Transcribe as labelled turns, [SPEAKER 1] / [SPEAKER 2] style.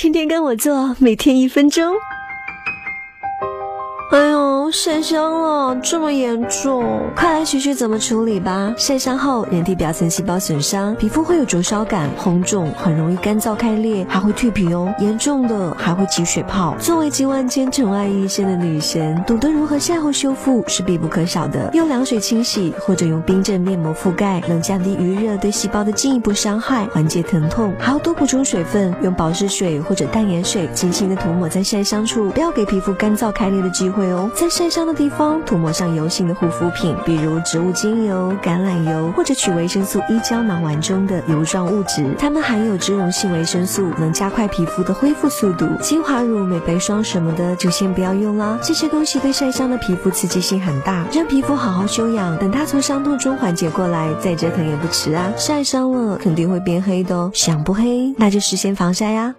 [SPEAKER 1] 天天跟我做，每天一分钟。晒伤了，这么严重，快来学学怎么处理吧。晒伤后，人体表层细胞损伤，皮肤会有灼烧感、红肿，很容易干燥开裂，还会蜕皮哦。严重的还会起水泡。作为集万千宠爱一身的女神，懂得如何晒后修复是必不可少的。用凉水清洗，或者用冰镇面膜覆盖，能降低余热对细胞的进一步伤害，缓解疼痛。还要多补充水分，用保湿水或者淡盐水轻轻的涂抹在晒伤处，不要给皮肤干燥开裂的机会。会哦，在晒伤的地方涂抹上油性的护肤品，比如植物精油、橄榄油，或者取维生素 E 胶囊丸中的油状物质，它们含有脂溶性维生素，能加快皮肤的恢复速度。精华乳、美白霜什么的就先不要用啦，这些东西对晒伤的皮肤刺激性很大，让皮肤好好休养，等它从伤痛中缓解过来，再折腾也不迟啊。晒伤了肯定会变黑的哦，想不黑那就事先防晒呀。